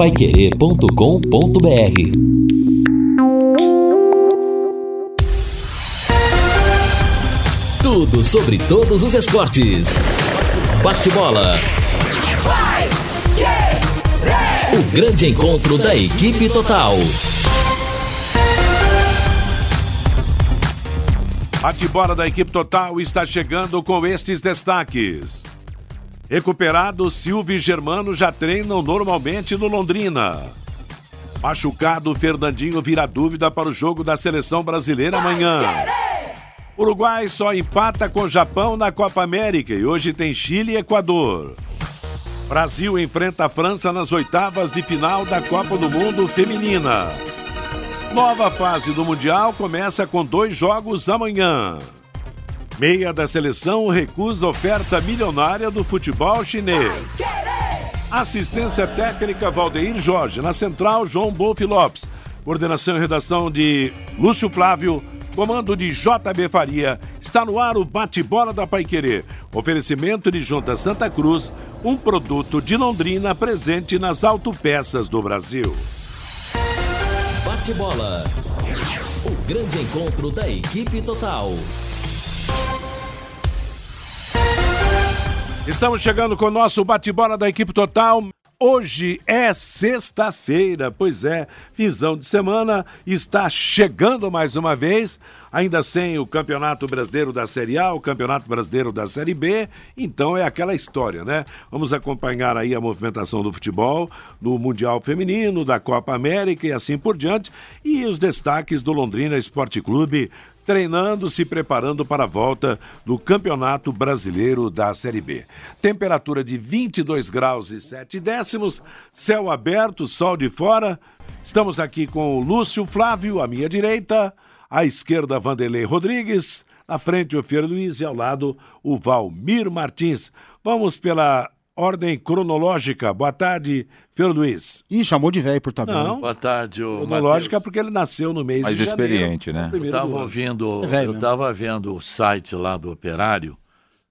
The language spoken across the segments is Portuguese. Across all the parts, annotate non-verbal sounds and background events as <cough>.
paiquerê.com.br Tudo sobre todos os esportes. Bate-bola. O grande encontro da equipe total. Bate-bola da equipe total está chegando com estes destaques. Recuperado, Silvio e Germano já treinam normalmente no Londrina. Machucado, Fernandinho vira dúvida para o jogo da seleção brasileira amanhã. Uruguai só empata com o Japão na Copa América e hoje tem Chile e Equador. Brasil enfrenta a França nas oitavas de final da Copa do Mundo Feminina. Nova fase do Mundial começa com dois jogos amanhã. Meia da seleção recusa oferta milionária do futebol chinês. Assistência técnica Valdeir Jorge. Na central, João Bolfi Lopes. Coordenação e redação de Lúcio Flávio. Comando de JB Faria. Está no ar o bate-bola da Paiquerê. Oferecimento de Junta Santa Cruz, um produto de Londrina presente nas autopeças do Brasil. Bate-bola. O grande encontro da equipe total. Estamos chegando com o nosso bate-bola da equipe total. Hoje é sexta-feira, pois é, visão de semana está chegando mais uma vez, ainda sem o Campeonato Brasileiro da Série A, o Campeonato Brasileiro da Série B, então é aquela história, né? Vamos acompanhar aí a movimentação do futebol, do Mundial Feminino, da Copa América e assim por diante, e os destaques do Londrina Esporte Clube treinando, se preparando para a volta do Campeonato Brasileiro da Série B. Temperatura de 22 graus e 7 décimos, céu aberto, sol de fora. Estamos aqui com o Lúcio Flávio, à minha direita, à esquerda, Vanderlei Rodrigues, na frente o Fer Luiz e ao lado o Valmir Martins. Vamos pela ordem cronológica. Boa tarde, Fer Luiz. Ih, chamou de velho por tabela. Não. Boa tarde, ô Cronológica Mateus. porque ele nasceu no mês Mais de janeiro. experiente, né? Eu estava ouvindo, É velho eu mesmo. estava vendo o site lá do Operário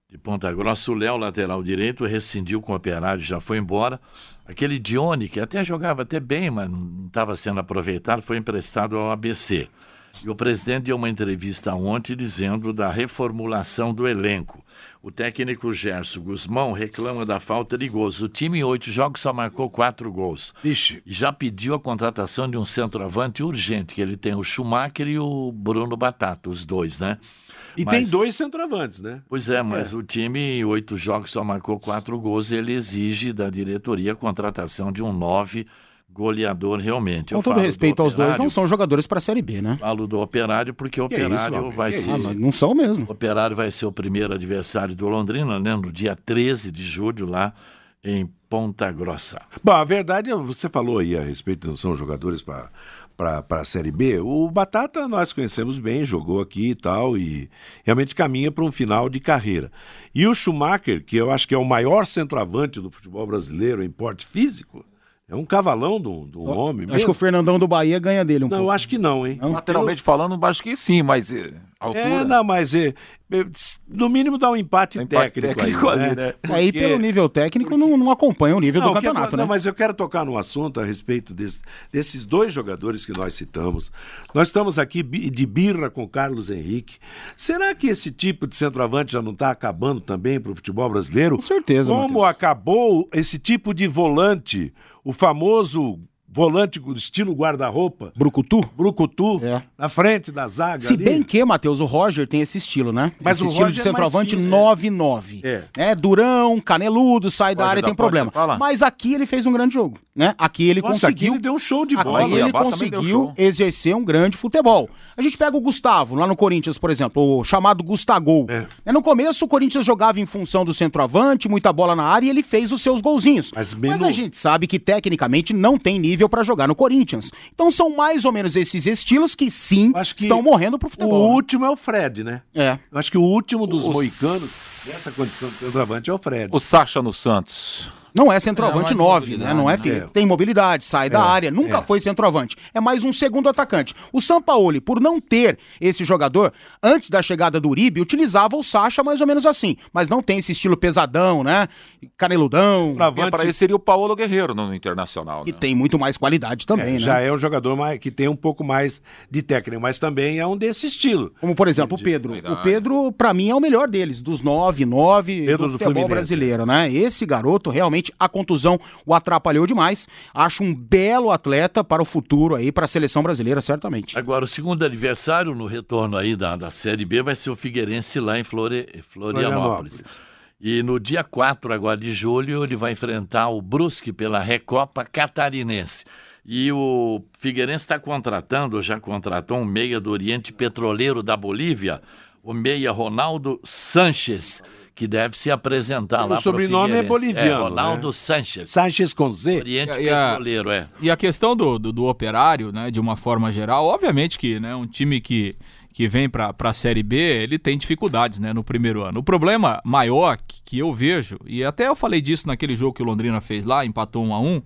de Ponta Grossa, o Léo, lateral direito, rescindiu com o Operário, já foi embora. Aquele Dione, que até jogava até bem, mas não estava sendo aproveitado, foi emprestado ao ABC. E o presidente deu uma entrevista ontem dizendo da reformulação do elenco. O técnico Gerson Guzmão reclama da falta de gols. O time em oito jogos só marcou quatro gols. Vixe, E já pediu a contratação de um centroavante urgente, que ele tem o Schumacher e o Bruno Batata, os dois, né? e Mas- tem dois centroavantes, né? Pois é, mas o time em oito jogos só marcou quatro gols e ele exige da diretoria a contratação de um nove goleador realmente. Com Eu todo respeito aos dois, não são jogadores para a Série B, né? Falo do Operário porque o Que isso, Operário Valmir, vai que ser... Ah, mas não são mesmo. O Operário vai ser o primeiro adversário do Londrina, né? No dia 13 de julho, lá em Ponta Grossa. Bom, a verdade, é, você falou aí a respeito, não são jogadores para para a Série B. O Batata nós conhecemos bem, jogou aqui e tal, e realmente caminha para um final de carreira. E o Schumacher, que eu acho que é o maior centroavante do futebol brasileiro em porte físico, é um cavalão do, do homem. Acho que o mesmo. Fernandão do Bahia ganha dele um Não, eu pouco. acho que não, hein? Lateralmente falando, acho que sim, mas eh, altura. É, não, mas é, é, no mínimo dá um empate, Um empate técnico, técnico aí, ali, né? né? Aí, Porque- pelo nível técnico, não, não acompanha o nível do Não, que campeonato, agora- né? não, mas eu quero tocar num assunto a respeito desse- desses dois jogadores que nós citamos. Nós estamos aqui de birra com Carlos Henrique. Será que esse tipo de centroavante já não está acabando também para o futebol brasileiro? Com certeza, Como Matheus. acabou esse tipo de volante, o famoso volante do estilo guarda-roupa, Brucutu? Brucutu, É. na frente da zaga Se ali. bem que, Matheus, o Roger tem esse estilo, né? Mas esse o estilo Roger de é mais centroavante fino, 9-9. É. É, durão, caneludo, sai da área, da tem problema. Mas aqui ele fez um grande jogo, né? Aqui ele Nossa, aqui conseguiu ele deu um show de Aqui bola. Aqui, ele conseguiu exercer um grande futebol. A gente pega o Gustavo, lá no Corinthians, por exemplo, o chamado Gustagol. É. Né, No começo, o Corinthians jogava em função do centroavante, muita bola na área, e ele fez os seus golzinhos. Mas Mas, menos- a gente sabe que, tecnicamente, não tem nível pra jogar no Corinthians. Então, são mais ou menos esses estilos que, sim, Acho que estão morrendo pro O futebol. né? último é o Fred, né? É. Eu acho que o último dos O moicanos dessa condição de centroavante é o Fred. O Sacha no Santos. Não é centroavante É, não é 9, né? Não é, né? fi- tem mobilidade, sai da área, nunca é. foi centroavante. É mais um segundo atacante. O Sampaoli, por não ter esse jogador, antes da chegada do Uribe, utilizava o Sacha mais ou menos assim, mas não tem esse estilo pesadão, né? Caneludão, Travante, Para esse seria o Paulo Guerreiro no, no Internacional. que né? tem muito mais qualidade também, é, né? já é um jogador mais, que tem um pouco mais de técnica, mas também é um desse estilo. Como, por exemplo, o Pedro. O Pedro, pra mim, é o melhor deles, dos nove, nove Pedro do do futebol Fluminense. brasileiro, né? Esse garoto, realmente, a contusão o atrapalhou demais. Acho um belo atleta para o futuro aí, para a seleção brasileira, certamente. Agora, o segundo adversário no retorno aí da, da Série B vai ser o Figueirense lá em Flore- Florianópolis. Florianópolis. E no dia 4 agora de julho ele vai enfrentar o Brusque pela Recopa Catarinense. E o Figueirense está contratando, já contratou um meia do Oriente Petroleiro da Bolívia, o meia Ronaldo Sanches, que deve se apresentar O lá pro sobrenome é boliviano, É, Ronaldo né? Sanches. Sanches com Z. Oriente E a- Petroleiro, é. E a questão do, do, do operário, né, de uma forma geral, obviamente que né, um time que, que vem para a Série B, ele tem dificuldades né, no primeiro ano. O problema maior que, que eu vejo, e até eu falei disso naquele jogo que o Londrina fez lá, empatou 1 a 1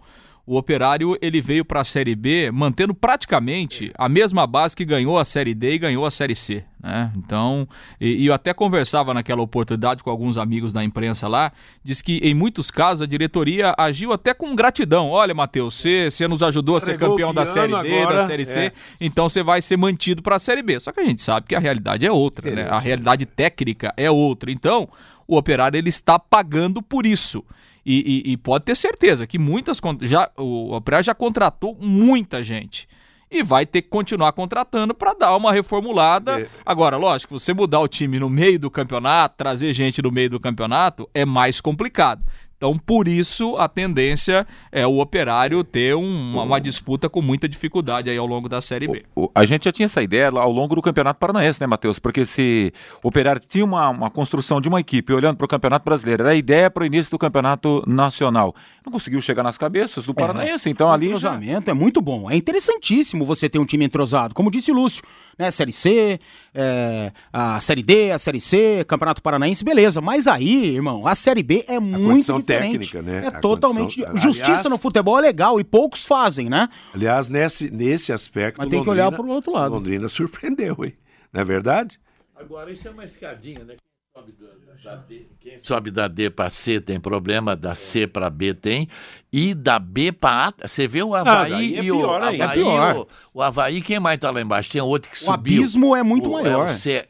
o Operário ele veio para a Série B mantendo praticamente a mesma base que ganhou a Série D e ganhou a Série C. Né? Então, e, e eu até conversava naquela oportunidade com alguns amigos da imprensa lá, diz que em muitos casos a diretoria agiu até com gratidão. Olha, Matheus, você, você nos ajudou a ser campeão da Série D, agora, da Série C, é. então você vai ser mantido para a Série B. Só que a gente sabe que a realidade é outra, né? A realidade técnica é outra. Então, o Operário ele está pagando por isso. E, e- e pode ter certeza que muitas já o Operário já contratou muita gente. E vai ter que continuar contratando para dar uma reformulada. É. Agora, lógico, você mudar o time no meio do campeonato, trazer gente no meio do campeonato, é mais complicado. Então, por isso, a tendência é o operário ter um- uma, uma disputa com muita dificuldade aí ao longo da Série B. O- a gente já tinha essa ideia ao longo do Campeonato Paranaense, né, Matheus? Porque se o Operário tinha uma, uma construção de uma equipe olhando para o Campeonato Brasileiro, era a ideia para o início do Campeonato Nacional. Não conseguiu chegar nas cabeças do Paranaense, então o ali já... entrosamento é muito bom. É interessantíssimo você ter um time entrosado. Como disse o Lúcio, né? Série C, é, a Série D, a Série C, Campeonato Paranaense, beleza. Mas aí, irmão, a Série B é muito condição diferente. técnica, né? É A totalmente. condição- Justiça Aliás- no futebol é legal e poucos fazem, né? Aliás, nesse, nesse aspecto. Mas tem que olhar Londrina- pro outro lado. Londrina surpreendeu, hein? Não é verdade? Agora, isso é uma escadinha, né? Quem sobe da, D, quem sobe da D para C tem problema, da C para B tem, e da B para A. Você vê o Havaí daí é e o. Havaí, É pior. o, o Havaí, quem mais tá lá embaixo? Tem outro que O subiu. abismo é muito O- maior. o C- C-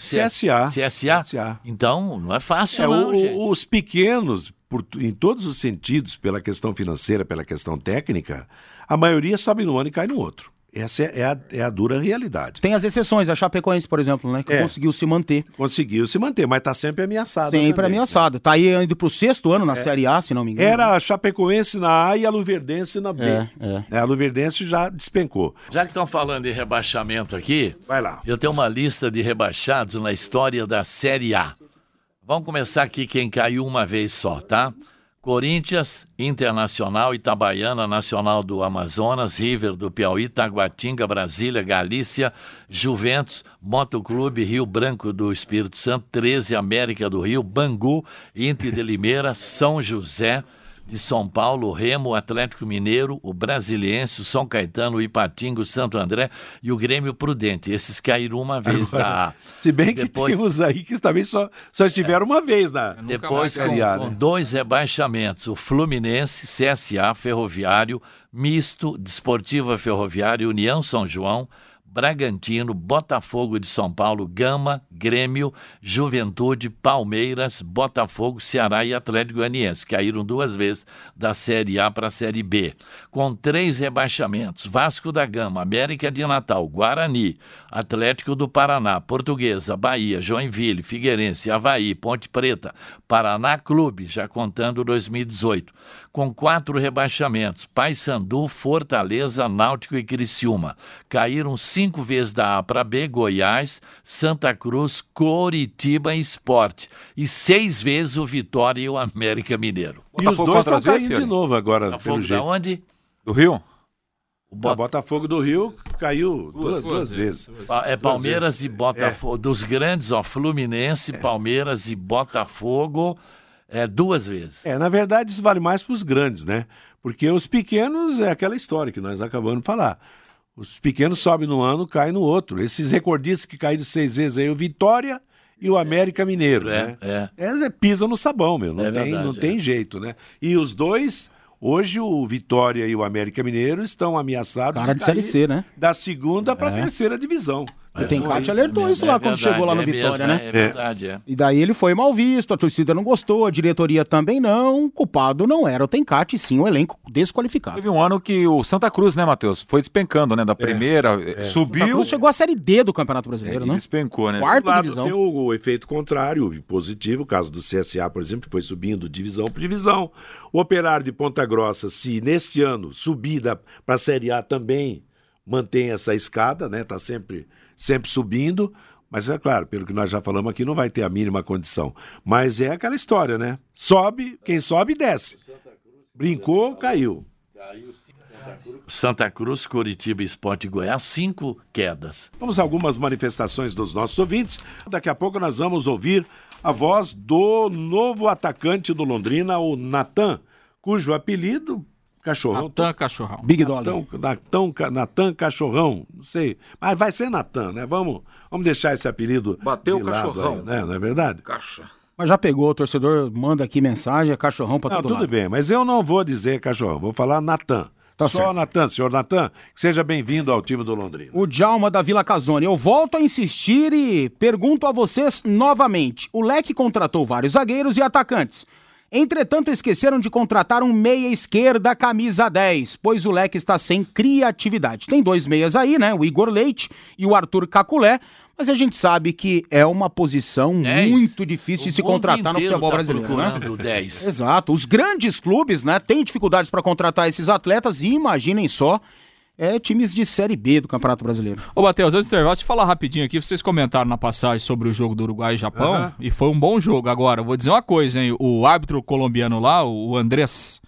CSA. CSA. CSA. Então, não é fácil, É, não, o- os pequenos, por- em todos os sentidos, pela questão financeira, pela questão técnica, a maioria sobe no ano e cai no outro. Essa é, é a, é a dura realidade. Tem as exceções, a Chapecoense, por exemplo, né? Que É. conseguiu se manter. Conseguiu se manter, mas está sempre ameaçado. Sempre também. ameaçada. Tá aí indo pro sexto ano na Série A, se não me engano. Era a Chapecoense na A e a Luverdense na B. É, é. É, A Luverdense já despencou. Já que estão falando em rebaixamento aqui, Vai lá. eu tenho uma lista de rebaixados na história da Série A. Vamos começar aqui quem caiu uma vez só, tá? Corinthians, Internacional, Itabaiana, Nacional do Amazonas, River do Piauí, Taguatinga, Brasília, Galícia, Juventus, Motoclube, Rio Branco do Espírito Santo, 13, América do Rio, Bangu, Inter de Limeira, São José, de São Paulo, Remo, Atlético Mineiro, o Brasiliense, o São Caetano, o Ipatinga, o Santo André e o Grêmio Prudente. Esses caíram uma vez da A. Se bem que Depois- tem uns aí que também só, só estiveram uma vez na. Depois, com, com né? dois rebaixamentos, o Fluminense, CSA, Ferroviário, Misto, Desportiva Ferroviária, União São João, Bragantino, Botafogo de São Paulo, Gama, Grêmio, Juventude, Palmeiras, Botafogo, Ceará e Atlético Goianiense. Caíram duas vezes da Série A para a Série B. Com três rebaixamentos, Vasco da Gama, América de Natal, Guarani, Atlético do Paraná, Portuguesa, Bahia, Joinville, Figueirense, Havaí, Ponte Preta, Paraná Clube, já contando 2018. Com quatro rebaixamentos, Paysandu, Fortaleza, Náutico e Criciúma. Caíram cinco vezes da A para B, Goiás, Santa Cruz, Coritiba e Esporte. E seis vezes o Vitória e o América Mineiro. E os dois estão vezes, caindo de Fiore? novo agora, Botafogo pelo da jeito. onde? Do Rio? O O Bota- Botafogo do Rio caiu duas, duas, vezes. Pa- É Palmeiras e Botafogo. Dos grandes, ó, Fluminense, Palmeiras e Botafogo. É, duas vezes. É, na verdade, isso vale mais para os grandes, né? Porque os pequenos é aquela história que nós acabamos de falar. Os pequenos sobem no ano, caem no outro. Esses recordistas que caíram seis vezes aí, o Vitória e o América Mineiro, É, né? é. É, pisa no sabão, meu. Não, É tem, verdade, não é. tem jeito, né? E os dois, hoje o Vitória e o América Mineiro estão ameaçados Cara de Série C, né? da segunda para a É. terceira divisão. O Tencate alertou isso lá quando chegou lá no Vitória, né? É verdade, é. E daí ele foi mal visto, a torcida não gostou, a diretoria também não. O culpado não era o Tencate, sim o elenco desqualificado. Teve um ano que o Santa Cruz, né, Matheus? Foi despencando, né? Da primeira, eh, Santa subiu Cruz chegou à Série D do Campeonato Brasileiro, né? despencou, né? Quarta lado divisão. tem o, o efeito contrário, positivo, o caso do CSA, por exemplo, que foi subindo divisão por divisão. O Operário de Ponta Grossa, se neste ano subir para a Série A também mantém essa escada, né? Está sempre, sempre subindo. Mas é claro, pelo que nós já falamos aqui, não vai ter a mínima condição. Mas é aquela história, né? Sobe, quem sobe desce. Brincou, caiu. Santa Cruz, Curitiba e Esporte Goiás, cinco quedas. Vamos a algumas manifestações dos nossos ouvintes. Daqui a pouco nós vamos ouvir a voz do novo atacante do Londrina, o Natan, cujo apelido, cachorrão. Natan Cachorrão. Big Dog. Natan, Natan, Ca- Natan Cachorrão, não sei. Mas vai ser Natan, né? Vamos, vamos deixar esse apelido. Bateu de o lado cachorrão. aí, né? Não é verdade? Caixa. Mas já pegou, o torcedor manda aqui mensagem, é cachorrão pra Não, todo tudo lado. bem, mas eu não vou dizer cachorrão, vou falar Natan. Tá Só certo. Natan, senhor Natan, que seja bem-vindo ao time do Londrina. O Djalma da Vila Casone. Eu volto a insistir e pergunto a vocês novamente. O Leque contratou vários zagueiros e atacantes. Entretanto, esqueceram de contratar um meia esquerda camisa 10, pois o Leque está sem criatividade. Tem dois meias aí, né? O Igor Leite e o Arthur Caculé, mas a gente sabe que é uma posição Dez. muito difícil de O se mundo contratar no futebol tá brasileiro, né? procurando 10. Exato. Os grandes clubes, né, têm dificuldades para contratar esses atletas e imaginem só, é times de Série B do Campeonato Brasileiro. Ô, Matheus, antes do intervalo, deixa eu falar rapidinho aqui. Vocês comentaram na passagem sobre o jogo do Uruguai e Japão, Aham. e foi um bom jogo. Agora, vou dizer uma coisa, hein? O árbitro colombiano lá, o Andrés,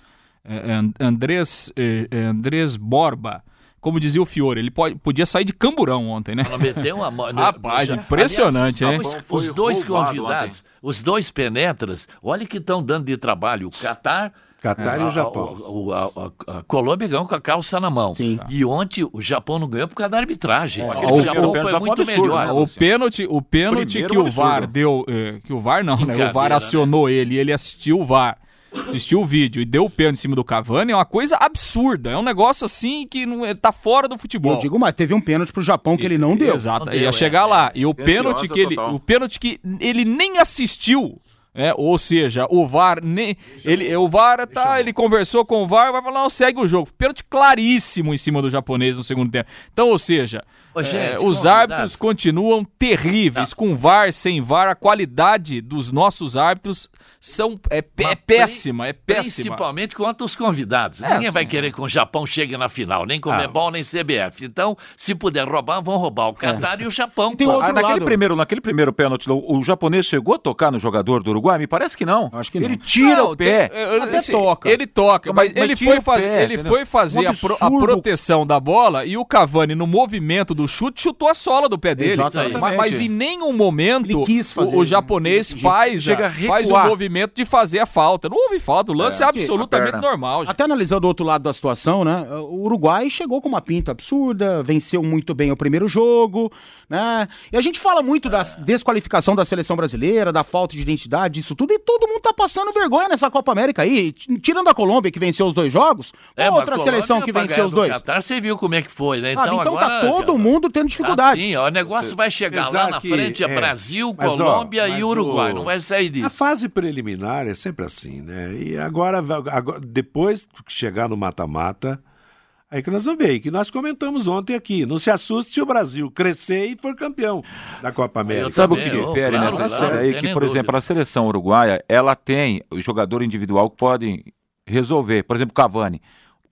é, é, Andrés, é, Andrés Borba, como dizia o Fiore, ele pode, podia sair de camburão ontem, né? Ela meteu uma mão. <laughs> Rapaz, impressionante, hein? Os, os dois convidados, os dois penetras, olha que estão dando de trabalho. O Catar. Catar e o Japão. A, a- a- a Colômbia ganhou com a calça na mão. Sim. E ontem o Japão não ganhou por causa da arbitragem. Aquele o Japão foi muito absurdo, melhor. né? O pênalti, o pênalti Primeiro que o absurdo. VAR deu, eh, que o VAR não, né? O VAR né? acionou ele e ele assistiu o VAR. Assistiu o vídeo e deu o pênalti em cima do Cavani é uma coisa absurda. É um negócio assim que não, é- tá fora do futebol. Eu digo mais, teve um pênalti pro Japão que ele não deu. Exato, Não ia deu, chegar é, lá. E o pênalti que ele, o pênalti que ele nem assistiu, é, ou seja, o VAR nem ele, o VAR tá, ele conversou com o VAR, vai falar, não, segue o jogo. Pênalti claríssimo em cima do japonês no segundo tempo. Então, ou seja, Ô, é, gente, os convidado. árbitros continuam terríveis, com VAR, sem VAR, a qualidade dos nossos árbitros são é, é péssima, é péssima. Principalmente quanto os convidados. É, Ninguém vai querer que o Japão chegue na final, nem Ah. Comebol, nem CBF. Então, se puder roubar, vão roubar o Catar e o Japão. Tem outro Ah, naquele, lado. primeiro, naquele primeiro pênalti, o, o japonês chegou a tocar no jogador do Uruguai? Me parece que não. Acho que não. Ele tira Não, o pé. tem- é, Até esse- toca. Ele toca, mas, Mas- ele, foi, o faz- pé, ele foi fazer Um a, pro- a proteção da bola e o Cavani, no movimento do chute, chutou a sola do pé dele. Exatamente. Mas, mas em nenhum momento Ele quis fazer o, o japonês Ele faz, chega a- faz o movimento de fazer a falta. Não houve falta, o lance é, É, absolutamente normal. gente. Até analisando o outro lado da situação, né? O Uruguai chegou com uma pinta absurda, venceu muito bem o primeiro jogo, né? E a gente fala muito da desqualificação da seleção brasileira, da falta de identidade, isso tudo, e todo mundo tá passando vergonha nessa Copa América aí. Tirando a Colômbia, que venceu os dois jogos, É, outra seleção que venceu os do dois? Qatar, você viu como é que foi, né? Então, Então, agora, tá todo cara, mundo tendo dificuldade. Tá, sim, ó, o negócio vai chegar lá na que, frente, é, é, Brasil, mas, ó, Colômbia e mas Uruguai. o- Não vai sair A disso. fase preliminar é sempre assim, né? E agora, agora- depois que chegar no mata-mata, aí que nós vamos ver, que nós comentamos ontem aqui. Não se assuste se o Brasil crescer e for campeão da Copa América. Eu Sabe o que difere claro, nessa claro, série não aí? Que, por exemplo, dúvida. a seleção uruguaia, ela tem o jogador individual que pode resolver. Por exemplo, Cavani.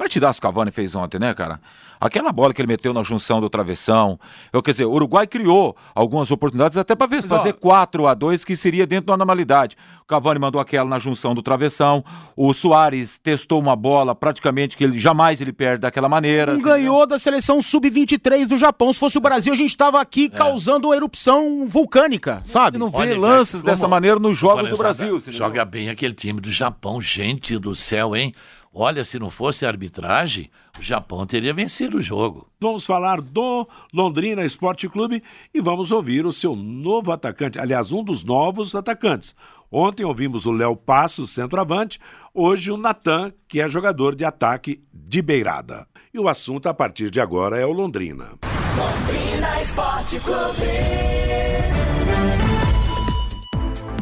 Partidaço que o Cavani fez ontem, né, cara? Aquela bola que ele meteu na junção do travessão. Eu, quer dizer, o Uruguai criou algumas oportunidades até para ver, fazer 4 a 2 que seria dentro da normalidade. O Cavani mandou aquela na junção do travessão. O Soares testou uma bola praticamente que ele jamais ele perde daquela maneira. Um ganhou da seleção sub-23 do Japão. Se fosse o Brasil, a gente estava aqui É. causando uma erupção vulcânica, sabe? Você não vê Olha, lances dessa maneira nos jogos do Brasil. Joga bem aquele time do Japão, gente do céu, hein? Olha, se não fosse a arbitragem, o Japão teria vencido o jogo. Vamos falar do Londrina Esporte Clube e vamos ouvir o seu novo atacante, aliás, um dos novos atacantes. Ontem ouvimos o Léo Passos, centroavante, hoje o Natan, que é jogador de ataque de beirada. E o assunto a partir de agora é o Londrina. Londrina Esporte Clube.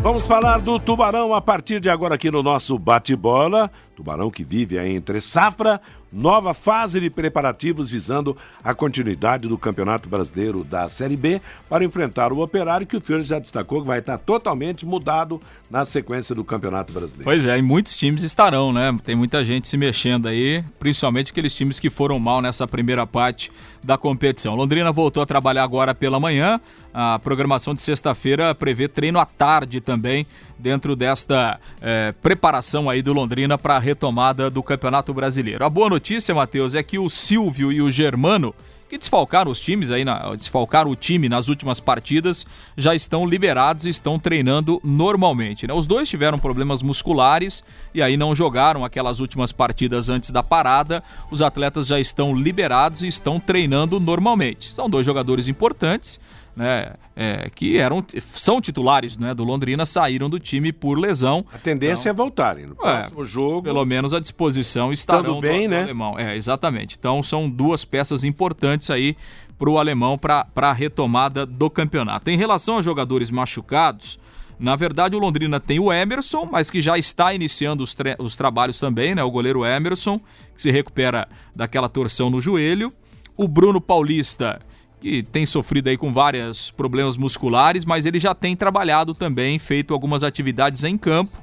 Vamos falar do Tubarão a partir de agora aqui no nosso bate-bola. Tubarão que vive aí entre safra, nova fase de preparativos visando a continuidade do Campeonato Brasileiro da Série B para enfrentar o Operário, que o Fiore já destacou que vai estar totalmente mudado na sequência do Campeonato Brasileiro. Pois é, e muitos times estarão, né? Tem muita gente se mexendo aí, principalmente aqueles times que foram mal nessa primeira parte da competição. Londrina voltou a trabalhar agora pela manhã. A programação de sexta-feira prevê treino à tarde também, dentro desta eh, preparação aí do Londrina para a retomada do Campeonato Brasileiro. A boa notícia, Matheus, é que o Silvio e o Germano que desfalcaram os times aí, na, desfalcaram o time nas últimas partidas, já estão liberados e estão treinando normalmente. Né? Os dois tiveram problemas musculares e aí não jogaram aquelas últimas partidas antes da parada. Os atletas já estão liberados e estão treinando normalmente. São dois jogadores importantes. Né, é, que eram são titulares né, do Londrina, saíram do time por lesão. A tendência é voltarem no próximo jogo. Pelo menos à disposição estarão bem, do, do né? alemão. É, exatamente. Então são duas peças importantes aí para o alemão para a retomada do campeonato. Em relação aos jogadores machucados, na verdade o Londrina tem o Emerson, mas que já está iniciando os, os trabalhos também, né? O goleiro Emerson, que se recupera daquela torção no joelho. O Bruno Paulista, que tem sofrido aí com vários problemas musculares, mas ele já tem trabalhado também, feito algumas atividades em campo.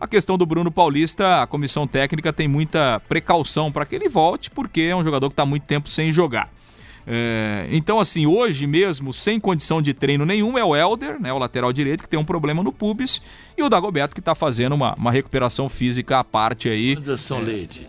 A questão do Bruno Paulista, a comissão técnica tem muita precaução para que ele volte, porque é um jogador que está muito tempo sem jogar. É, então, assim, hoje mesmo, sem condição de treino nenhum, é o Helder, né, o lateral direito, que tem um problema no pubis, e o Dagoberto, que está fazendo uma, uma recuperação física à parte aí. Anderson Leite.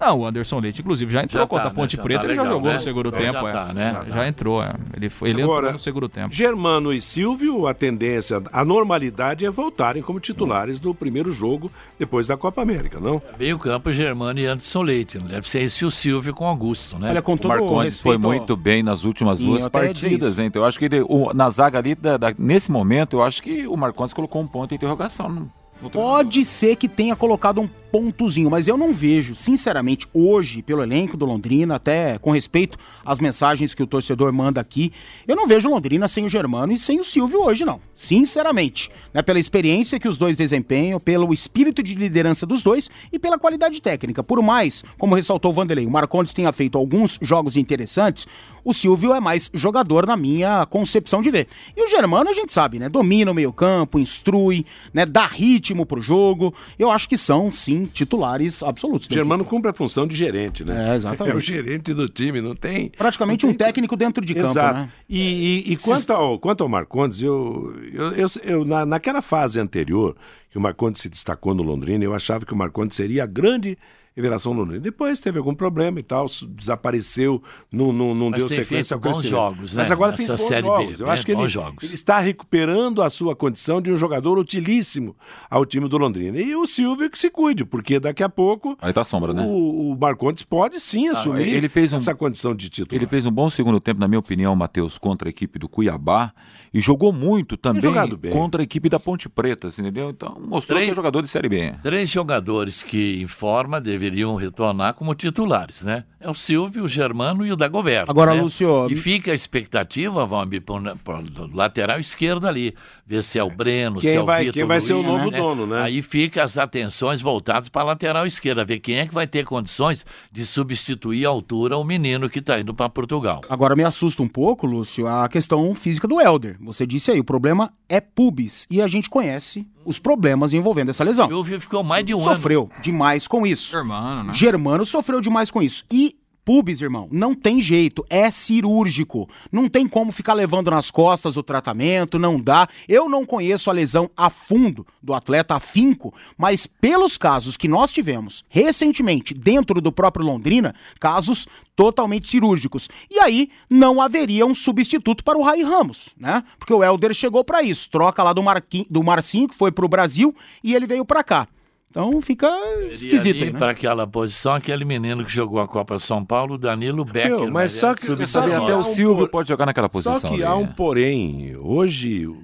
Não, o Anderson Leite, inclusive, já entrou Já contra tá, a Ponte né? Já Preta, tá ele já legal, jogou né? no segundo Já tempo. tá, é. né? Já, entrou, é. Ele, foi, ele Agora, entrou no segundo tempo. Germano e Silvio, a tendência, a normalidade é voltarem como titulares do primeiro jogo depois da Copa América, não? Meio campo, Germano e Anderson Leite. Deve ser esse o Silvio com Augusto, né? Olha, com O todo Marcondes respeito foi muito bem nas últimas Sim, duas partidas? Então eu acho que ele, o- na zaga ali, da- da- nesse momento, eu acho que o Marcondes colocou um ponto de interrogação. No, no Pode ser que tenha colocado um pontozinho, mas eu não vejo, sinceramente, hoje, pelo elenco do Londrina, até com respeito às mensagens que o torcedor manda aqui, eu não vejo Londrina sem o Germano e sem o Silvio hoje, não. Sinceramente. Né, pela experiência que os dois desempenham, pelo espírito de liderança dos dois e pela qualidade técnica. Por mais, como ressaltou o Vanderlei, o Marcondes tenha feito alguns jogos interessantes, o Silvio é mais jogador na minha concepção de ver. E o Germano, a gente sabe, né? Domina o meio-campo, instrui, né? Dá ritmo pro jogo. Eu acho que são, sim, titulares absolutos. Germano equipe. cumpre a função de gerente, né? É, exatamente. <laughs> É o gerente do time, não tem. Praticamente não um tem- técnico dentro de campo, Exato. né? E, e- e quanto, ao, quanto ao Marcondes, eu, eu, eu- eu- na, naquela fase anterior, que o Marcondes se destacou no Londrina, eu achava que o Marcondes seria a grande revelação no Londrina. Depois teve algum problema e tal, desapareceu, não, não, não Mas deu tem sequência ao bons jogos, Mas né? agora Nessa fez bons Série B, jogos. Eu né? acho que ele, jogos. ele está recuperando a sua condição de um jogador utilíssimo ao time do Londrina. E o Silvio que se cuide, porque daqui a pouco Aí tá a sombra, né? o, o Marcondes pode sim assumir ele fez um- essa condição de título. Ele fez um bom segundo tempo, na minha opinião, Matheus, contra a equipe do Cuiabá e jogou muito também contra a equipe da Ponte Preta, assim, entendeu? Então mostrou Três- que é jogador de Série B. Três jogadores que, em forma, deveriam retornar como titulares, né? É o Silvio, o Germano e o Dagoberto. Agora, né? Lúcio, E fica a expectativa, Valmir, para o lateral esquerdo ali, ver se é o Breno, Quem se é o vai- Vitor quem vai ser o Luiz, novo dono, né? Aí fica as atenções voltadas para a lateral esquerda, ver quem é que vai ter condições de substituir à altura o menino que está indo para Portugal. Agora me assusta um pouco, Lúcio, a questão física do Helder. Você disse aí, o problema é pubis. E a gente conhece os problemas envolvendo essa lesão. O Silvio ficou mais de um ano. Sofreu demais com isso. Germano Germano, né? Germano sofreu demais com isso. E pubis, irmão, não tem jeito, é cirúrgico. Não tem como ficar levando nas costas o tratamento, não dá. Eu não conheço a lesão a fundo do atleta afinco, mas pelos casos que nós tivemos recentemente dentro do próprio Londrina, casos totalmente cirúrgicos. E aí não haveria um substituto para o Rai Ramos, né? Porque o Helder chegou para isso, troca lá do, Marquinho, do Marcinho, que foi pro Brasil, e ele veio para cá. Então fica esquisito aí, né? Para aquela posição, aquele menino que jogou a Copa São Paulo, Danilo Becker. Meu, mas né? só que- Sub- só que Até o um Silvio por- pode jogar naquela posição. Só que ali, há um né? porém. Hoje, o,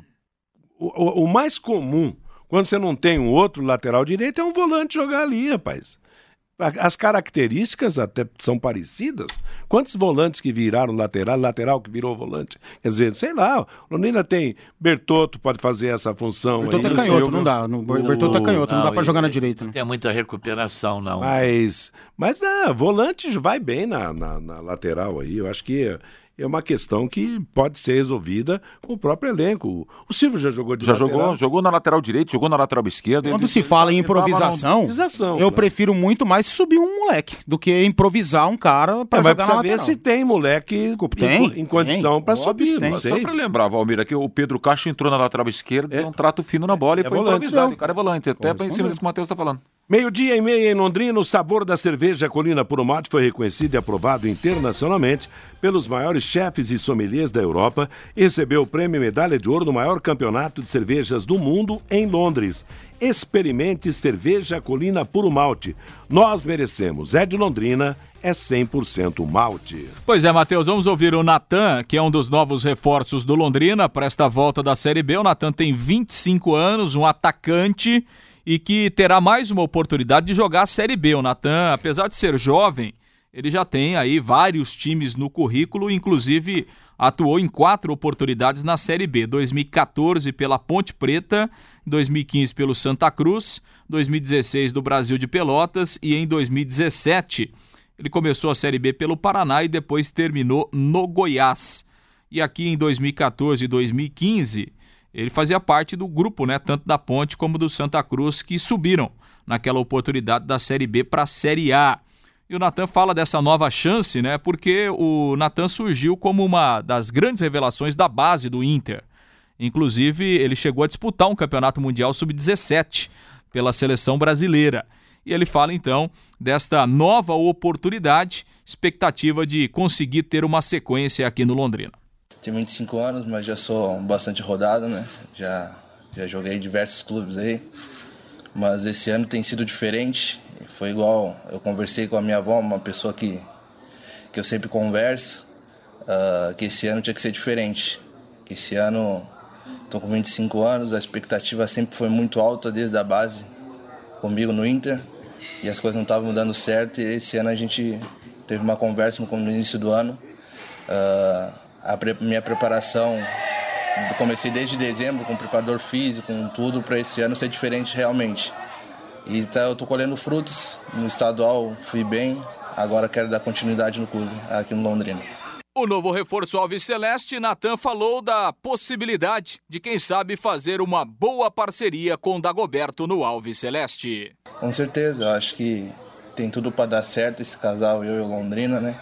o- o mais comum, quando você não tem um outro lateral direito, é um volante jogar ali, rapaz. As características até são parecidas. Quantos volantes que viraram lateral, lateral que virou volante? Quer dizer, sei lá, o Londrina tem Bertotto, pode fazer essa função Bertotto aí. é canhoto, não dá. No, Bertotto é canhoto, não, dá pra e- jogar na direita. Não Né? tem muita recuperação, não. Mas, mas ah, volante vai bem na, na, na lateral aí. Eu acho que é uma questão que pode ser resolvida com o próprio elenco. O Silvio já jogou de Já lateral. jogou, jogou na lateral direita, jogou na lateral esquerda. Quando ele- se fala em improvisação, Improvisação, eu claro. prefiro muito mais subir um moleque do que improvisar um cara pra É, mas jogar na lateral. se tem moleque Tem, em, em condição para subir. que tem. Só pra lembrar, Valmir, que o Pedro Caixa entrou na lateral esquerda, deu um trato fino na bola e é foi volante, improvisado. não. O cara é volante, até pra em cima disso que o Matheus tá falando. Meio-dia e meia em Londrina, o sabor da cerveja Colina Puro Malte foi reconhecido e aprovado internacionalmente pelos maiores chefes e sommeliers da Europa e recebeu o prêmio Medalha de Ouro no maior campeonato de cervejas do mundo em Londres. Experimente cerveja Colina Puro Malte. Nós merecemos. É de Londrina, é 100% malte. Pois é, Matheus, vamos ouvir o Natan, que é um dos novos reforços do Londrina para esta volta da Série B. O Natan tem 25 anos, um atacante e que terá mais uma oportunidade de jogar a Série B. O Natan, apesar de ser jovem, ele já tem aí vários times no currículo, inclusive atuou em quatro oportunidades na Série B: 2014 pela Ponte Preta, 2015 pelo Santa Cruz, 2016 do Brasil de Pelotas e em 2017 ele começou a Série B pelo Paraná e depois terminou no Goiás. E aqui em 2014 e 2015 ele fazia parte do grupo, né, tanto da Ponte como do Santa Cruz, que subiram naquela oportunidade da Série B para a Série A. E o Natan fala dessa nova chance, né? Porque o Natan surgiu como uma das grandes revelações da base do Inter. Inclusive, ele chegou a disputar um campeonato mundial sub-17 pela seleção brasileira. E ele fala então desta nova oportunidade, expectativa de conseguir ter uma sequência aqui no Londrina. Tenho 25 anos, mas já sou bastante rodado, né? Já, já joguei em diversos clubes aí. Mas esse ano tem sido diferente. Foi igual, eu conversei com a minha avó, uma pessoa que, que eu sempre converso, ah, que esse ano tinha que ser diferente. Que esse ano, estou com 25 anos, a expectativa sempre foi muito alta desde a base comigo no Inter. E as coisas não estavam dando certo. E esse ano a gente teve uma conversa no início do ano. Ah, a pre- minha preparação comecei desde dezembro com preparador físico, com tudo para esse ano ser diferente realmente. E tá, eu tô colhendo frutos no estadual, fui bem. Agora quero dar continuidade no clube aqui no Londrina. O novo reforço Alves Celeste, Natan falou da possibilidade de, quem sabe, fazer uma boa parceria com Dagoberto no Alves Celeste. Com certeza, eu acho que tem tudo para dar certo esse casal, eu e o Londrina, né?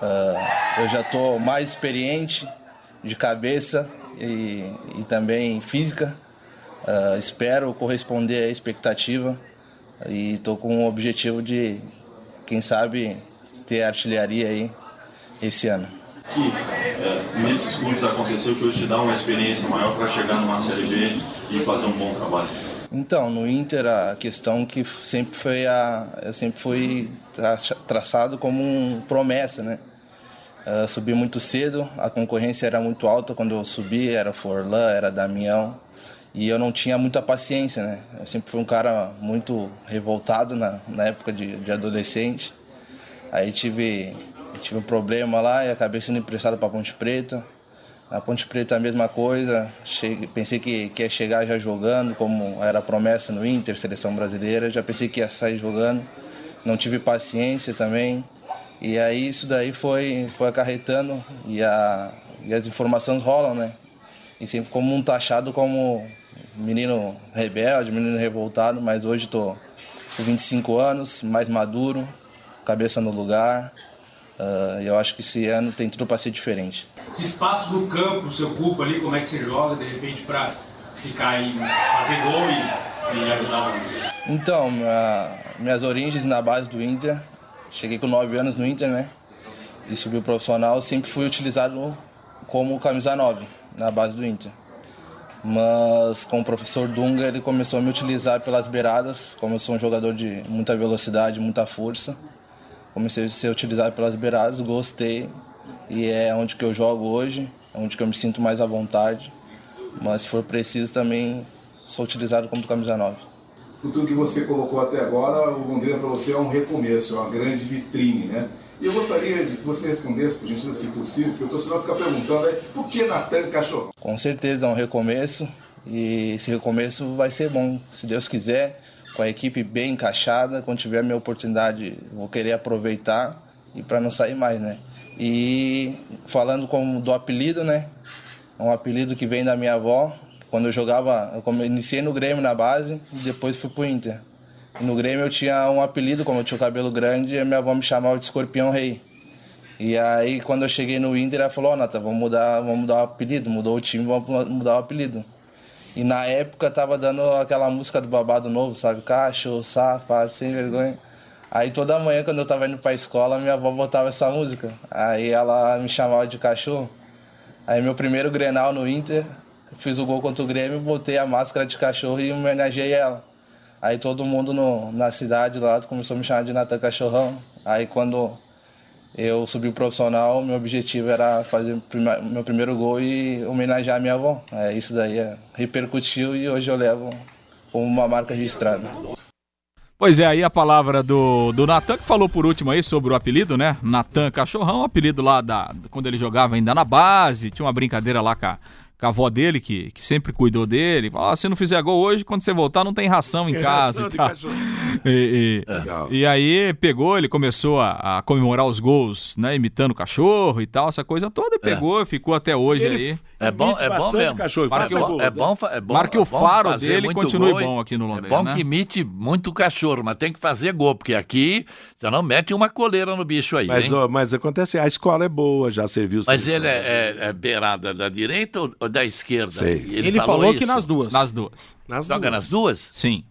Ah, eu já tô mais experiente de cabeça e, e também física. Ah, espero corresponder à expectativa e tô com o objetivo de, quem sabe, ter artilharia aí esse ano. que é, nesses clubes aconteceu que hoje te dá uma experiência maior para chegar numa Série B e fazer um bom trabalho? Então, no Inter a questão que sempre foi a sempre traça- traçado como um promessa, né? Ah, subi muito cedo, a concorrência era muito alta quando eu subi, era Forlan, era Damião, e eu não tinha muita paciência, né? Eu sempre fui um cara muito revoltado na, na época de, de adolescente. Aí tive tive um problema lá e acabei sendo emprestado para Ponte Preta. Na Ponte Preta a mesma coisa, cheguei, pensei que, que ia chegar já jogando, como era promessa no Inter, seleção brasileira, já pensei que ia sair jogando, não tive paciência também, e aí isso daí foi, foi acarretando e, a, e as informações rolam, né? E sempre como um taxado como menino rebelde, menino revoltado, mas hoje tô, com 25 anos, mais maduro, cabeça no lugar. Uh, eu acho que esse ano tem tudo para ser diferente. Que espaço no campo você ocupa ali? Como é que você joga de repente para ficar aí, fazer gol e, e ajudar o. Então, minha, minhas origens na base do Inter, cheguei com 9 anos no Inter, né? E subi profissional, sempre fui utilizado como camisa 9 na base do Inter. Mas com o professor Dunga, ele começou a me utilizar pelas beiradas, como eu sou um jogador de muita velocidade, muita força. Comecei a ser utilizado pelas beiradas, gostei e é onde que eu jogo hoje, é onde que eu me sinto mais à vontade. Mas se for preciso também sou utilizado como camisa 9. Por tudo que você colocou até agora, o Londrina para você é um recomeço, é uma grande vitrine, né? E eu gostaria de que você respondesse, por gentileza, se possível, porque o torcedor fica perguntando aí, por que Natan Cachorro? Com certeza é um recomeço e esse recomeço vai ser bom, se Deus quiser, com a equipe bem encaixada, quando tiver a minha oportunidade, vou querer aproveitar e para não sair mais, né? E falando como do apelido, né? É um apelido que vem da minha avó. Quando eu jogava, eu iniciei no Grêmio na base e depois fui pro Inter. No Grêmio eu tinha um apelido, como eu tinha o cabelo grande, a minha avó me chamava de Escorpião Rei. E aí quando eu cheguei no Inter, ela falou, ó, oh, Nata, vamos mudar, vamos mudar o apelido, mudou o time, vamos mudar o apelido. E na época tava dando aquela música do babado novo, sabe? Cachorro, safado, sem vergonha. Aí toda manhã, quando eu tava indo pra escola, minha avó botava essa música. Aí ela me chamava de cachorro. Aí meu primeiro Grenal no Inter, fiz o gol contra o Grêmio, botei a máscara de cachorro e homenageei ela. Aí todo mundo no, na cidade lá começou a me chamar de Natan Cachorrão. Aí quando eu subi profissional, meu objetivo era fazer meu primeiro gol e homenagear a minha avó. É, isso daí é, repercutiu e hoje eu levo como uma marca registrada. Pois é, aí a palavra do, do Natan, que falou por último aí sobre o apelido, né? Natan Cachorrão, apelido lá da, quando ele jogava ainda na base, tinha uma brincadeira lá com a, com a avó dele, que, que sempre cuidou dele. Fala, ah, se não fizer gol hoje, quando você voltar, não tem ração em casa e tal. <laughs> E, e, e, aí pegou, ele começou a, a, comemorar os gols, né? Imitando o cachorro e tal, essa coisa toda, e é. pegou, é. ficou até hoje ele aí. É bom, é bom mesmo. Cachorro, Marque, o, é bom, é bom. Marque o faro dele continue gol, bom aqui no Londrina. É bom né? que imite muito cachorro, mas tem que fazer gol, porque aqui você não mete uma coleira no bicho aí. Mas, ó, mas acontece, a escola é boa, já serviu. Mas ele é, é, é, beirada da direita ou da esquerda? Sei. Ele, ele falou, falou que nas duas. Nas duas. Nas Joga duas. nas duas? Sim.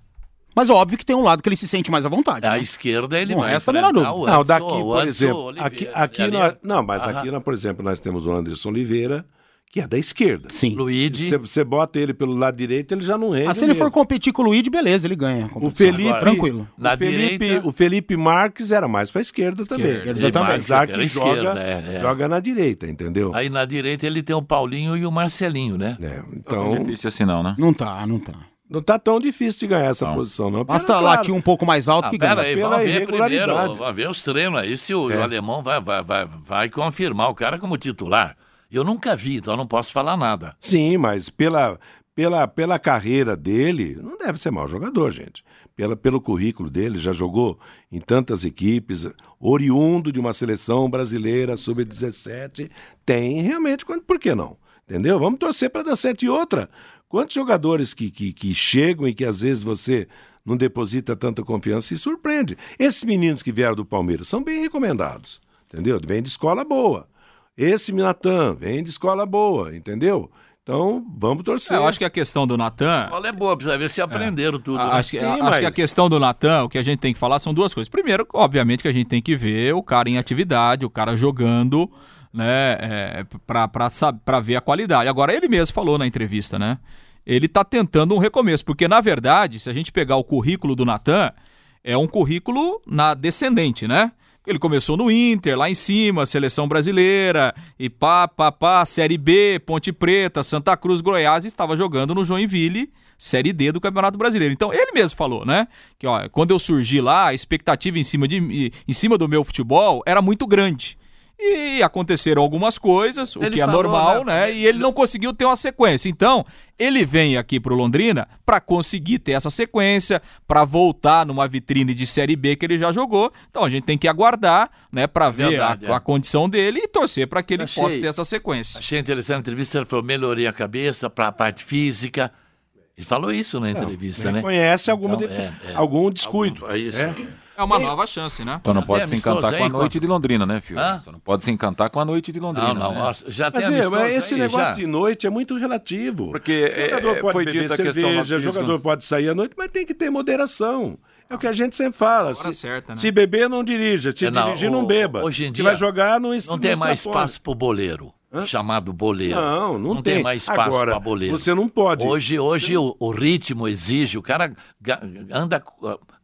Mas óbvio que tem um lado que ele se sente mais à vontade. A né? esquerda ele não vai resta a menor dúvida. Não, daqui, por exemplo, aqui, aqui nós, não, mas Aham. aqui, nós, por exemplo, nós temos o Anderson Oliveira, que é da esquerda. Sim. Luigi. Você bota ele pelo lado direito, ele já não rende. Ah, se ele mesmo. for competir com o Luigi, beleza, ele ganha. O Felipe, Agora, tranquilo. O Felipe, direita... o Felipe Marques era mais para esquerda também. Esquerda. Exatamente. Apesar que joga, é, é. joga na direita, entendeu? Aí na direita ele tem o Paulinho e o Marcelinho, né? É, então. Não é difícil assim não, né? Não tá, não tá. Não tá tão difícil de ganhar essa não. posição, não. Basta Pela, latir claro. um pouco mais alto ah, que ganha. Aí, Pela vamos ver primeiro, vamos ver os treinos aí, se o, é. o alemão vai, vai, vai, vai confirmar o cara como titular. Eu nunca vi, então não posso falar nada. Sim, mas pela, pela, pela carreira dele, não deve ser mau jogador, gente. Pela, pelo currículo dele, já jogou em tantas equipes, oriundo de uma seleção brasileira sub-17, tem realmente, por que não? Entendeu? Vamos torcer para dar certo. E outra, quantos jogadores que, que, que chegam e que às vezes você não deposita tanta confiança e surpreende. Esses meninos que vieram do Palmeiras são bem recomendados, entendeu? Vêm de escola boa. Esse Natan vem de escola boa, entendeu? Então, vamos torcer. É, eu acho que a questão do Natan. Olha, é boa, precisa ver se aprenderam é. tudo. Né? Acho, que, Sim, acho que a questão do Natan, o que a gente tem que falar são duas coisas. Primeiro, obviamente, que a gente tem que ver o cara em atividade, o cara jogando, né, é, para ver a qualidade. Agora, ele mesmo falou na entrevista, né? Ele está tentando um recomeço, porque na verdade, se a gente pegar o currículo do Natan, é um currículo na descendente, né? Ele começou no Inter, lá em cima, seleção brasileira, e pá, pá, pá, Série B, Ponte Preta, Santa Cruz, Goiás, estava jogando no Joinville, Série D do Campeonato Brasileiro. Então ele mesmo falou, né? Que ó, quando eu surgi lá, a expectativa em cima, de, em cima do meu futebol era muito grande. E aconteceram algumas coisas, o ele que é falou, normal, né? né? E ele não conseguiu ter uma sequência. Então, ele vem aqui pro Londrina para conseguir ter essa sequência, para voltar numa vitrine de Série B que ele já jogou. Então, a gente tem que aguardar, né, para ver Verdade, a, é. a, condição dele e torcer para que ele achei, possa ter essa sequência. Achei interessante a entrevista, ele falou melhoria a cabeça para a parte física. Ele falou isso na entrevista, né? Reconhece alguma Então, defe- é, é. algum descuido. É isso. É. É uma nova chance, né? Só não pode tem se encantar aí, com a quanto? noite de Londrina, né, filho? Hã? Só não pode se encantar com a noite de Londrina. Não, não, né? já tem Mas, mas esse aí, negócio já. de noite é muito relativo. Porque O jogador é, pode foi beber dita a questão cerveja, o jogador pode sair à noite, mas tem que ter moderação. É o que a gente sempre fala. Se, certa, né? se beber, não dirija. Se É, não, dirigir, não beba. hoje em se dia, vai jogar, não Não tem mais espaço pro boleiro. Chamado boleiro. Não, não tem. mais espaço para boleiro. você não pode. Hoje, hoje o, o ritmo exige. O cara anda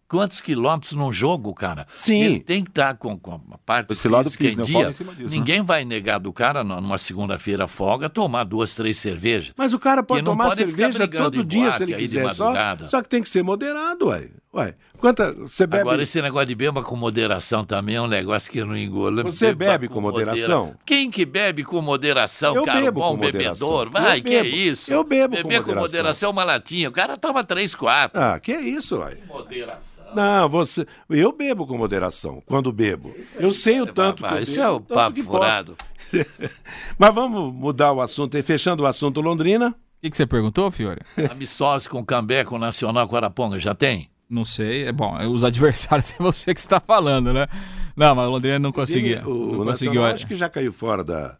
quantos quilômetros num jogo, cara? Sim. Ele tem que estar com, com a parte Esse lado físico, em falo dia. em cima disso, né? Ninguém vai negar do cara nu- numa segunda-feira folga tomar duas, três cervejas. Mas o cara pode tomar pode cerveja todo dia boate se ele quiser. Só, só que tem que ser moderado, ué. ué. Quanta, você bebe, Agora, esse negócio de beba com moderação também é um negócio que não engola. Você Beba bebe com moderação? modera- Quem que bebe com moderação, Eu cara? bebo Bom com moderação. bebedor? Vai, Eu que bebo. isso? Eu bebo com Beber com moderação. moderação é uma latinha. O cara toma três, quatro. Ah, que isso, ué. Moderação. Não, você. Eu bebo com moderação quando bebo. Eu sei o tanto papai, que eu isso bebo, é o papo furado. <laughs> Mas vamos mudar o assunto aí, fechando o assunto Londrina. O que, que você perguntou, Fiore? Amistosos com Cambé, com Nacional, com Araponga, já tem? Não sei. É bom, os adversários <laughs> é você que está falando, né? Não, mas o Londrina não conseguia. O, não o conseguiu. Nacional acho que já caiu fora da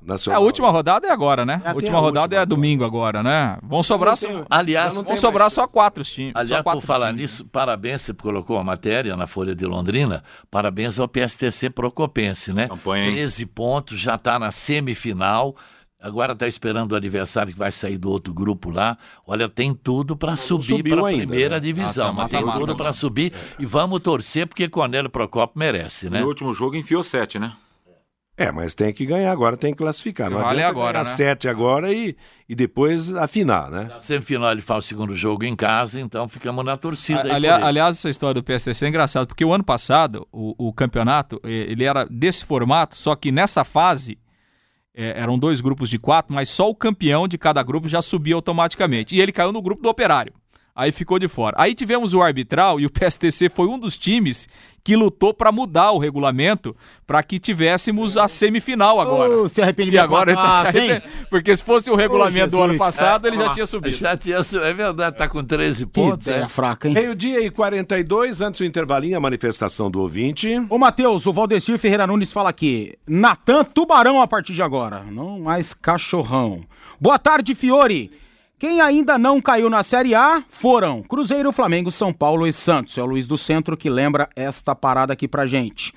É, Nacional. a última rodada é agora, né? É, a última a rodada última é domingo agora, né? Vão sobrar, tem- só, Aliás, vão sobrar só quatro times. só Aliás, quatro por falar times. nisso, parabéns, você colocou a matéria na Folha de Londrina, parabéns ao PSTC Procopense, né? Campanha, hein? 13 pontos, já está na semifinal, agora está esperando o adversário que vai sair do outro grupo lá. Olha, tem tudo para subir para a primeira né? divisão, Ah, tá, mas tem tudo para subir e vamos torcer porque Cornélio Procopio merece, né? No último jogo enfiou sete, né? É, mas tem que ganhar agora, tem que classificar. Não Vale agora, ganhar né? sete agora e, e depois afinar, né? Na semifinal ele faz o segundo jogo em casa, então ficamos na torcida. Ali- ele. aliás, essa história do PSTC é engraçado, porque o ano passado, o, o campeonato, eh, ele era desse formato, só que nessa fase, eh, eram dois grupos de quatro, mas só o campeão de cada grupo já subia automaticamente. E ele caiu no grupo do Operário. Aí ficou de fora. Aí tivemos o arbitral e o PSTC foi um dos times que lutou para mudar o regulamento para que tivéssemos a semifinal agora. Ô, se arrependimento E agora ele tá se arrependendo, Porque se fosse o regulamento do ano passado, ele já Ó, tinha subido. Já tinha, é verdade, tá com 13 Que pontos. é. fraca, hein? Meio-dia e 42, antes do intervalinho, a manifestação do ouvinte. Ô, Matheus, o Valdecir Ferreira Nunes fala aqui. Natan Tubarão a partir de agora, não mais cachorrão. Boa tarde, Fiore. Quem ainda não caiu na Série A foram Cruzeiro, Flamengo, São Paulo e Santos. É o Luiz do Centro que lembra esta parada aqui pra gente.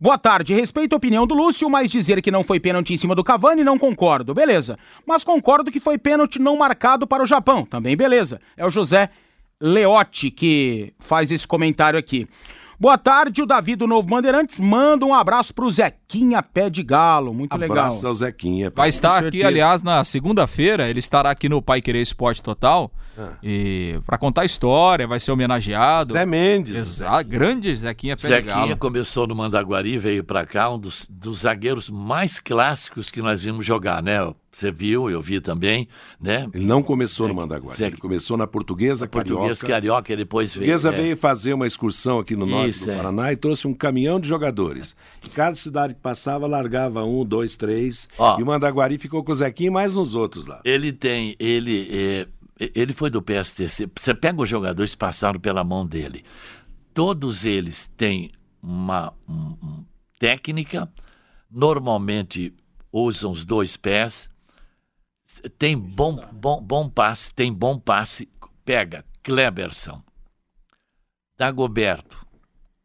Boa tarde, respeito a opinião do Lúcio, mas dizer que não foi pênalti em cima do Cavani não concordo, beleza. Mas concordo que foi pênalti não marcado para o Japão, também beleza. É o José Leotti que faz esse comentário aqui. Boa tarde, o Davi do Novo Bandeirantes manda um abraço pro Zequinha Pé de Galo, muito legal. Abraço ao Zequinha. Vai estar aqui, aliás, na segunda-feira. Ele estará aqui no Pai Querer Esporte Total. E para contar a história, vai ser homenageado. Zé Mendes. Exato, grande Zequinha Pé de Zequinha começou no Mandaguari, veio pra cá, um dos, dos zagueiros mais clássicos que nós vimos jogar, né? Você viu, eu vi também, né? Ele não começou no Mandaguari, Zequinha. ele começou na Portuguesa Carioca. carioca, e depois A veio. Portuguesa é. veio fazer uma excursão aqui no norte Isso, do é. Paraná e trouxe um caminhão de jogadores. E cada cidade que passava largava um, dois, três. Ó. E o Mandaguari ficou com o Zequinha e mais uns outros lá. Ele tem, ele, é, ele foi do PSTC. Você pega os jogadores que passaram pela mão dele. Todos eles têm uma um- um técnica, normalmente usam os dois pés, tem bom, bom, bom passe, tem bom passe. Pega Kleberson, Dagoberto,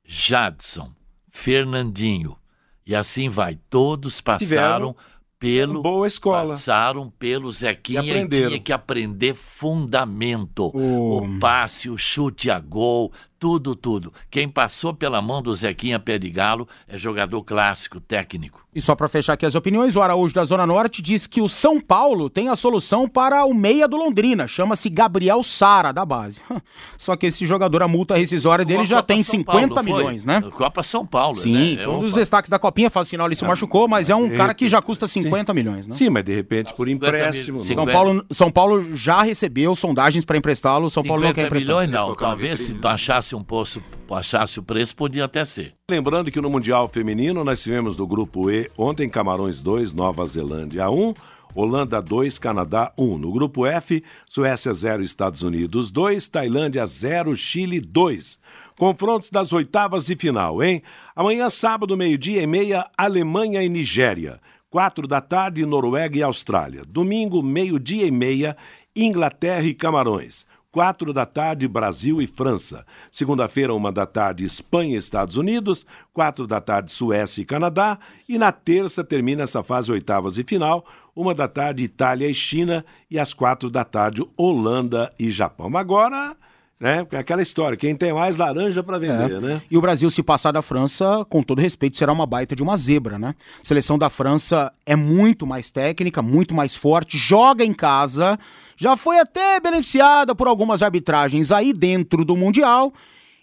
Jadson, Fernandinho, e assim vai. Todos passaram pelo Boa escola. passaram pelo Zequinha E e, tinha que aprender fundamento. O- O passe, o chute a gol, tudo, tudo. Quem passou pela mão do Zequinha Pé de Galo é jogador clássico, técnico. E só pra fechar aqui as opiniões, o Araújo da Zona Norte diz que o São Paulo tem a solução para o meia do Londrina, chama-se Gabriel Sara, da base. <laughs> Só que esse jogador, a multa rescisória dele já Copa tem São 50 Paulo, foi? milhões, né? Copa São Paulo, Sim, né? foi um dos destaques da Copinha, fase final ele se machucou, mas é um cara que já custa 50 milhões, né? Sim, mas de repente por 50 empréstimo. mil- não- São Paulo, São Paulo já recebeu sondagens para emprestá-lo, São Paulo não quer 50 emprestar. milhões não, talvez se tu achasse achasse um poço, achasse o preço, podia até ser. Lembrando que no Mundial Feminino nós tivemos do grupo E ontem Camarões 2, Nova Zelândia 1, Holanda 2, Canadá 1. No grupo F, Suécia 0, Estados Unidos 2, Tailândia 0, Chile 2. Confrontos das oitavas de final, hein? Amanhã, sábado, meio-dia e meia, Alemanha e Nigéria. Quatro da tarde, Noruega e Austrália. Domingo, meio-dia e meia, Inglaterra e Camarões. Quatro da tarde, Brasil e França. Segunda-feira, uma da tarde, Espanha e Estados Unidos. Quatro da tarde, Suécia e Canadá. E na terça, termina essa fase oitavas e final. Uma da tarde, Itália e China. E às quatro da tarde, Holanda e Japão. Agora, né? é Aquela história, quem tem mais laranja para vender, É. né? E o Brasil, se passar da França, com todo respeito, será uma baita de uma zebra, né? A seleção da França é muito mais técnica, muito mais forte, joga em casa, já foi até beneficiada por algumas arbitragens aí dentro do Mundial.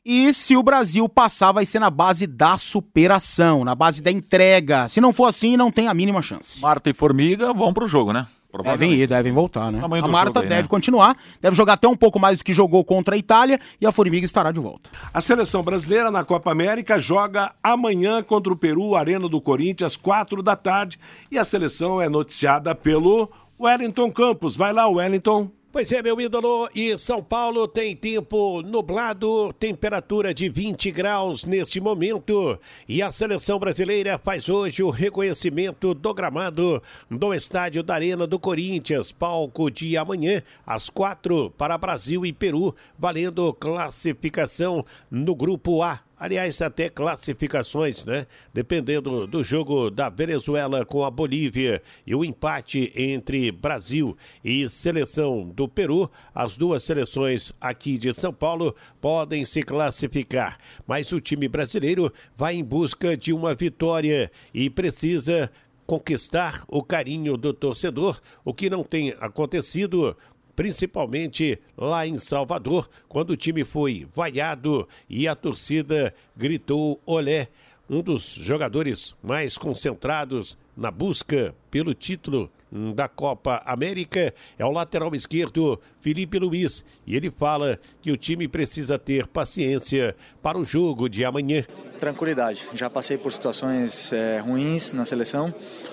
E se o Brasil passar, vai ser na base da superação, na base da entrega. Se não for assim, não tem a mínima chance. Marta e Formiga vão pro jogo, né? Devem ir, devem voltar, né? A Marta aí, deve né? continuar, deve jogar até um pouco mais do que jogou contra a Itália e a Formiga estará de volta. A seleção brasileira na Copa América joga amanhã contra o Peru, Arena do Corinthians, quatro da tarde. E a seleção é noticiada pelo Wellington Campos. Vai lá, Wellington. Pois é, meu ídolo, e São Paulo tem tempo nublado, temperatura de 20 graus neste momento. E a seleção brasileira faz hoje o reconhecimento do gramado do estádio da Arena do Corinthians, palco de amanhã, às quatro, para Brasil e Peru, valendo classificação no grupo A. Aliás, até classificações, né? Dependendo do jogo da Venezuela com a Bolívia e o empate entre Brasil e seleção do Peru, as duas seleções aqui de São Paulo podem se classificar. Mas o time brasileiro vai em busca de uma vitória e precisa conquistar o carinho do torcedor, o que não tem acontecido principalmente lá em Salvador, quando o time foi vaiado e a torcida gritou olé. Um dos jogadores mais concentrados na busca pelo título da Copa América é o lateral esquerdo Felipe Luiz. E ele fala que o time precisa ter paciência para o jogo de amanhã. Tranquilidade. Já passei por situações eh, ruins na seleção,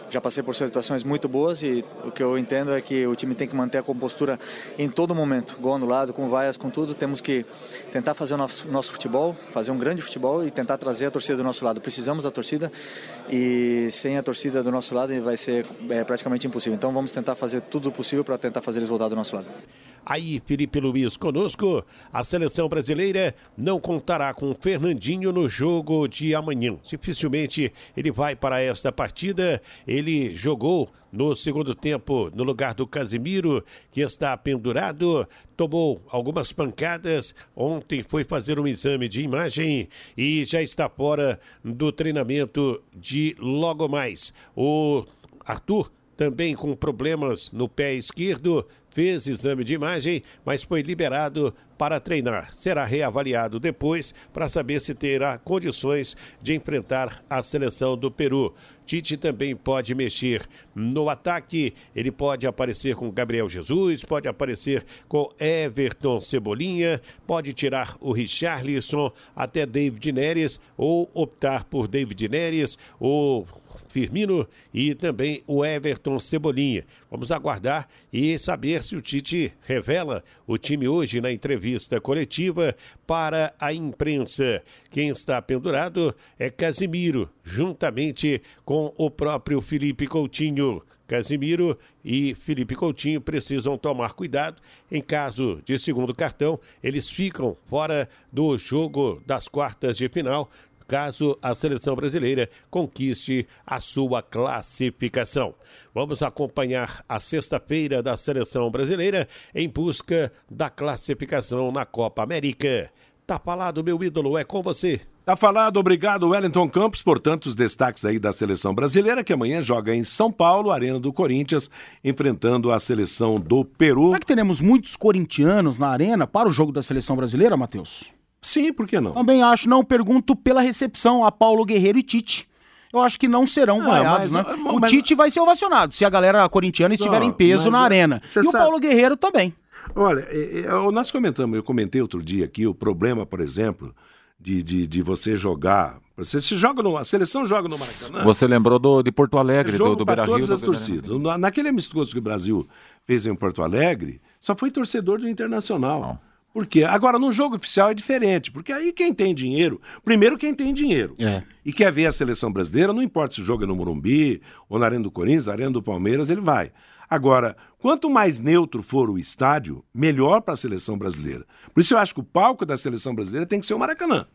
já passei por situações muito boas e o que eu entendo é que o time tem que manter a compostura em todo momento, gol anulado, com vaias, com tudo. Temos que tentar fazer o nosso, nosso futebol, fazer um grande futebol e tentar trazer a torcida do nosso lado. Precisamos da torcida e sem a torcida do nosso lado vai ser eh, praticamente impossível. Então vamos tentar fazer tudo possível para tentar fazer eles voltar do nosso lado. Aí, Felipe Luiz conosco. A seleção brasileira não contará com Fernandinho no jogo de amanhã. Dificilmente ele vai para esta partida. Ele jogou no segundo tempo no lugar do Casimiro, que está pendurado. Tomou algumas pancadas. Ontem foi fazer um exame de imagem e já está fora do treinamento de logo mais. O Arthur também com problemas no pé esquerdo, fez exame de imagem, mas foi liberado para treinar. Será reavaliado depois para saber se terá condições de enfrentar a seleção do Peru. Tite também pode mexer no ataque, ele pode aparecer com Gabriel Jesus, pode aparecer com Everton Cebolinha, pode tirar o Richarlison até David Neres ou optar por David Neres ou Firmino e também o Everton Cebolinha. Vamos aguardar e saber o Tite revela o time hoje na entrevista coletiva para a imprensa. Quem está pendurado é Casimiro, juntamente com o próprio Felipe Coutinho. Casimiro e Felipe Coutinho precisam tomar cuidado. Em caso de segundo cartão, eles ficam fora do jogo das quartas de final, caso a seleção brasileira conquiste a sua classificação. Vamos acompanhar a sexta-feira da seleção brasileira em busca da classificação na Copa América. Tá falado, meu ídolo, é com você. Tá falado, obrigado Wellington Campos. Portanto, os destaques aí da seleção brasileira que amanhã joga em São Paulo, Arena do Corinthians, enfrentando a seleção do Peru. Será que teremos muitos corintianos na arena para o jogo da seleção brasileira, Matheus? Sim, por que não? Também acho, não pergunto pela recepção a Paulo Guerreiro e Tite. Eu acho que não serão Ah, vaiados, mas- né? mas- O Tite vai ser ovacionado se a galera corintiana estiver Não, em peso mas, na ah, arena. E o sabe- Paulo Guerreiro também. Olha, é, é, nós comentamos, eu comentei outro dia aqui o problema, por exemplo, de, de, de você jogar. Você se joga no, a seleção joga no Maracanã. Você lembrou do, de Porto Alegre, do, do Beira Rio. todas as torcidas. Na- Naquele amistoso que o Brasil fez em Porto Alegre, só foi torcedor do Internacional. Por quê? Agora, no jogo oficial é diferente, porque aí quem tem dinheiro, primeiro quem tem dinheiro, É. e quer ver a seleção brasileira, não importa se o jogo é no Morumbi, ou na Arena do Corinthians, na Arena do Palmeiras, ele vai. Agora, quanto mais neutro for o estádio, melhor para a seleção brasileira. Por isso eu acho que o palco da seleção brasileira tem que ser o Maracanã,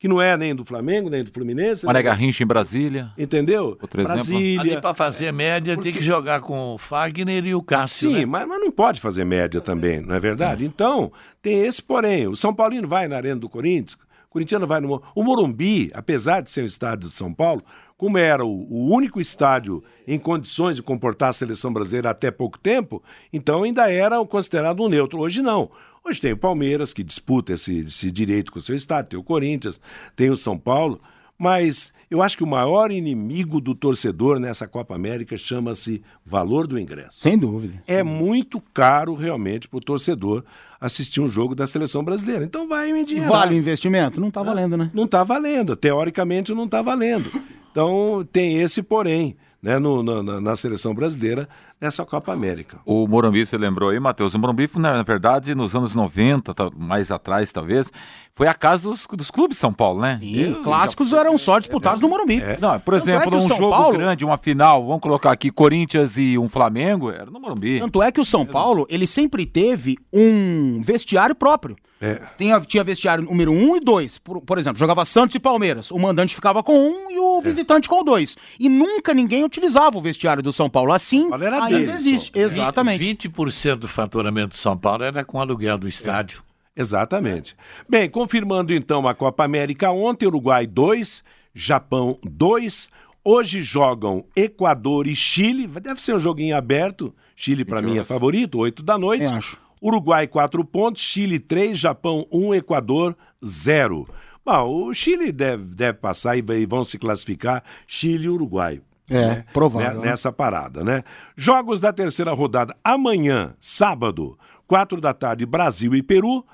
que não é nem do Flamengo, nem do Fluminense. Mané nem- Garrincha em Brasília. Entendeu? Outro exemplo. Brasília. Ali para fazer média tem que jogar com o Fagner e o Cássio. Sim, né? mas, mas não pode fazer média também, não é verdade? Então, tem esse porém. O São Paulino vai na Arena do Corinthians, o corintiano vai no... O Morumbi, apesar de ser um estádio de São Paulo, como era o, o único estádio em condições de comportar a seleção brasileira até pouco tempo, então ainda era considerado um neutro. Hoje não. Hoje tem o Palmeiras, que disputa esse, esse direito com o seu estádio, tem o Corinthians, tem o São Paulo, mas eu acho que o maior inimigo do torcedor nessa Copa América chama-se valor do ingresso. Sem dúvida. É muito caro realmente para o torcedor assistir um jogo da seleção brasileira. Então vai o endinheirar. Vale o investimento? Não tá valendo, né? Não está valendo. Teoricamente não está valendo. Então tem esse porém né, no- na seleção brasileira nessa Copa América. O Morumbi, você lembrou aí, Matheus? O Morumbi, na verdade, nos anos 90, tá- mais atrás talvez, foi a casa dos, dos clubes de São Paulo, né? E clássicos eram só disputados no Morumbi. Não, por é exemplo, num São jogo Paulo- grande, uma final, vamos colocar aqui Corinthians e um Flamengo, era no Morumbi. Tanto é que o São Paulo, ele sempre teve um vestiário próprio. É. Tinha, tinha vestiário número 1 um e 2. Por, por exemplo, jogava Santos e Palmeiras. O mandante ficava com um e É. o visitante com o dois. E nunca ninguém utilizava o vestiário do São Paulo. Assim, ainda existe. Exatamente. 20% do faturamento do São Paulo era com aluguel do estádio. Exatamente. Bem, confirmando então a Copa América ontem, Uruguai 2, Japão 2. Hoje jogam Equador e Chile. Deve ser um joguinho aberto. Chile, para mim, é favorito, 8 da noite. Eu acho. Uruguai 4 pontos, Chile 3, Japão 1, Equador 0. Bom, o Chile deve, deve passar e vai- vão se classificar Chile e Uruguai. É, provável, Né, né? Nessa parada, né? Jogos da terceira rodada amanhã, sábado, 4 da tarde, Brasil e Peru.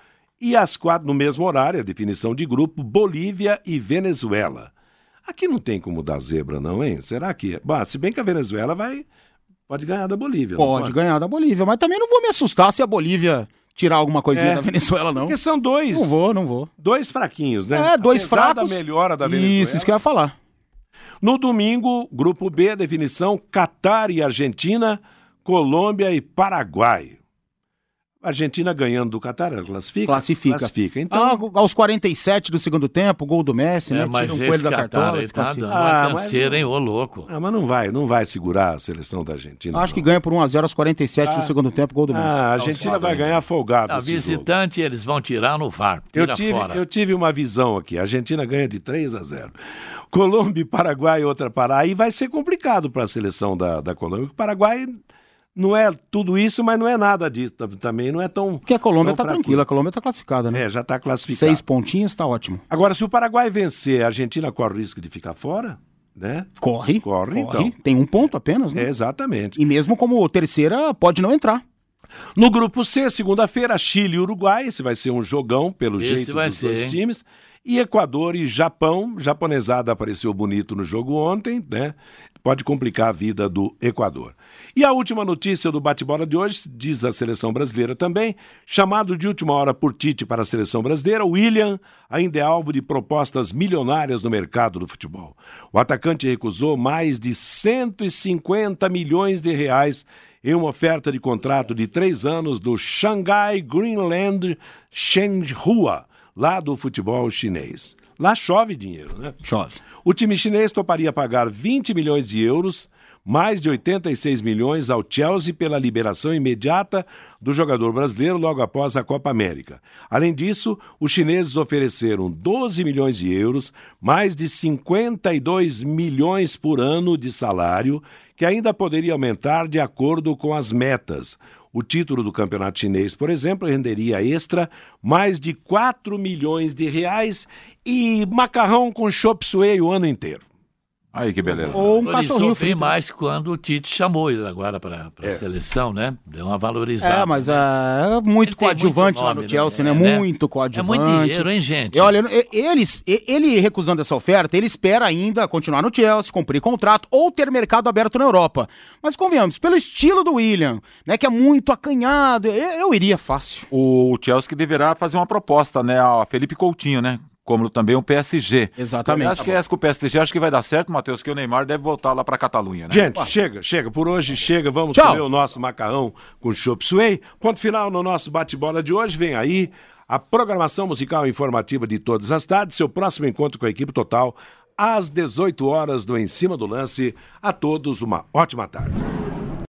E às quatro, no mesmo horário, a definição de grupo, Bolívia e Venezuela. Aqui não tem como dar zebra, não, hein? Será que. Bah, se bem que a Venezuela vai. Pode ganhar da Bolívia. não Pode ganhar da Bolívia. Mas também não vou me assustar se a Bolívia tirar alguma coisinha É. da Venezuela, não. Porque são dois. Não vou, não vou. Dois fraquinhos, né? É, dois Apesar fracos. da melhora da Venezuela. Isso, isso que eu ia falar. No domingo, grupo B, definição: Catar e Argentina, Colômbia e Paraguai. Argentina ganhando do Catar, ela classifica? Classifica. Classifica. Então, Ah, aos 47 do segundo tempo, gol do Messi, É, né? mas Tira um coelho da Catar cartola. aí tá dando uma Ah, mas hein, ô louco. ah, mas não vai, não vai segurar a seleção da Argentina. Acho que ganha por 1x0 aos 47 do segundo tempo, gol do Messi. Ah, a Argentina vai ganhar folgado. A esse jogo. visitante eles vão tirar no VAR. Eu Tira tive, fora. eu tive uma visão aqui. A Argentina ganha de 3 a 0. Colômbia e Paraguai, outra parada. Aí vai ser complicado para a seleção da, da Colômbia. O Paraguai não é tudo isso, mas não é nada disso. tam- Também não é tão. Porque a Colômbia tá fraquinho. tranquila, a Colômbia tá classificada, né? É, já está classificado. Seis pontinhos, tá ótimo. Agora, se o Paraguai vencer, a Argentina corre o risco de ficar fora, né? Corre. Corre, então. Tem um ponto apenas, né? É, exatamente. E mesmo como terceira, pode não entrar. No grupo C, segunda-feira, Chile e Uruguai. Esse vai ser um jogão, pelo Esse jeito vai dos ser, dois hein? times. E Equador e Japão. Japonesada apareceu bonito no jogo ontem, né? Pode complicar a vida do Equador. E a última notícia do bate-bola de hoje, diz a seleção brasileira também, chamado de última hora por Tite para a seleção brasileira, William ainda é alvo de propostas milionárias no mercado do futebol. O atacante recusou mais de 150 milhões de reais em uma oferta de contrato de três anos do Shanghai Greenland Shenhua, lá do futebol chinês. Lá chove dinheiro, né? Chove. O time chinês toparia pagar 20 milhões de euros, mais de 86 milhões ao Chelsea pela liberação imediata do jogador brasileiro logo após a Copa América. Além disso, os chineses ofereceram 12 milhões de euros, mais de 52 milhões por ano de salário, que ainda poderia aumentar de acordo com as metas. O título do campeonato chinês, por exemplo, renderia extra mais de 4 milhões de reais e macarrão com chop suey o ano inteiro. Aí que beleza. Ou um cachorrinho frito. mais quando o Tite chamou ele agora para a É. seleção, né? Deu uma valorizada. É, mas é muito Ele coadjuvante muito lá nome, no Chelsea, né? né? Muito É coadjuvante. muito dinheiro, hein, gente? E olha, eles, ele recusando essa oferta, ele espera ainda continuar no Chelsea, cumprir contrato ou ter mercado aberto na Europa. Mas convenhamos, pelo estilo do William, né, que é muito acanhado, eu, eu iria fácil. O Chelsea que deverá fazer uma proposta, né, a Felipe Coutinho, né? Como também o PSG. Exatamente. Eu acho que essa com o PSG acho que vai dar certo, Matheus, que o Neymar deve voltar lá pra Catalunha, né? Gente, chega, chega. Por hoje chega. Vamos Tchau. comer o nosso macarrão com chop suey. Ponto final no nosso bate-bola de hoje. Vem aí a programação musical e informativa de todas as tardes. Seu próximo encontro com a equipe total às 18 horas do Em Cima do Lance. A todos uma ótima tarde.